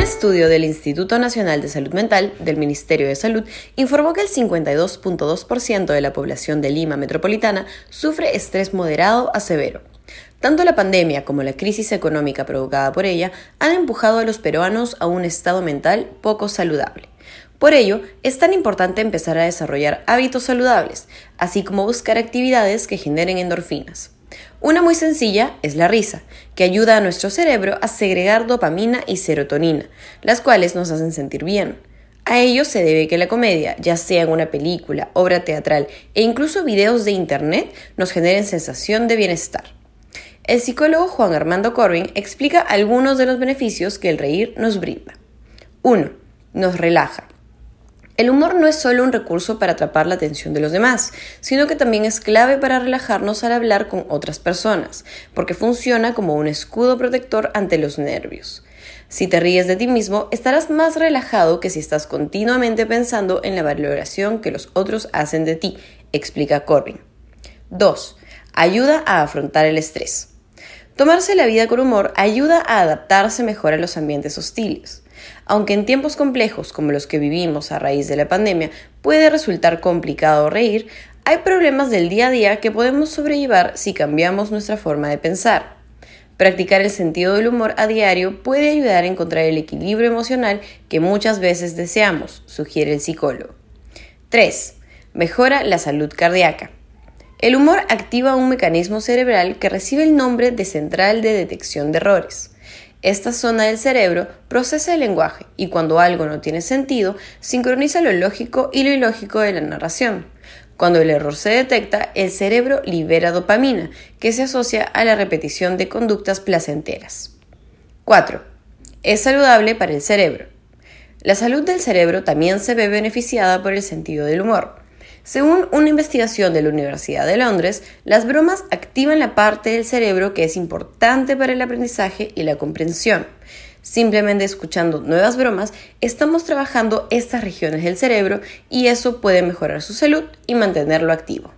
estudio del Instituto Nacional de Salud Mental del Ministerio de Salud informó que el 52.2% de la población de Lima metropolitana sufre estrés moderado a severo. Tanto la pandemia como la crisis económica provocada por ella han empujado a los peruanos a un estado mental poco saludable. Por ello, es tan importante empezar a desarrollar hábitos saludables, así como buscar actividades que generen endorfinas. Una muy sencilla es la risa, que ayuda a nuestro cerebro a segregar dopamina y serotonina, las cuales nos hacen sentir bien. A ello se debe que la comedia, ya sea en una película, obra teatral e incluso videos de internet, nos generen sensación de bienestar. El psicólogo Juan Armando Corbin explica algunos de los beneficios que el reír nos brinda. 1. Nos relaja. El humor no es solo un recurso para atrapar la atención de los demás, sino que también es clave para relajarnos al hablar con otras personas, porque funciona como un escudo protector ante los nervios. Si te ríes de ti mismo, estarás más relajado que si estás continuamente pensando en la valoración que los otros hacen de ti, explica Corbin. 2. Ayuda a afrontar el estrés. Tomarse la vida con humor ayuda a adaptarse mejor a los ambientes hostiles. Aunque en tiempos complejos como los que vivimos a raíz de la pandemia puede resultar complicado reír, hay problemas del día a día que podemos sobrellevar si cambiamos nuestra forma de pensar. Practicar el sentido del humor a diario puede ayudar a encontrar el equilibrio emocional que muchas veces deseamos, sugiere el psicólogo. 3. Mejora la salud cardíaca. El humor activa un mecanismo cerebral que recibe el nombre de central de detección de errores. Esta zona del cerebro procesa el lenguaje y cuando algo no tiene sentido, sincroniza lo lógico y lo ilógico de la narración. Cuando el error se detecta, el cerebro libera dopamina, que se asocia a la repetición de conductas placenteras. 4. Es saludable para el cerebro. La salud del cerebro también se ve beneficiada por el sentido del humor. Según una investigación de la Universidad de Londres, las bromas activan la parte del cerebro que es importante para el aprendizaje y la comprensión. Simplemente escuchando nuevas bromas, estamos trabajando estas regiones del cerebro y eso puede mejorar su salud y mantenerlo activo.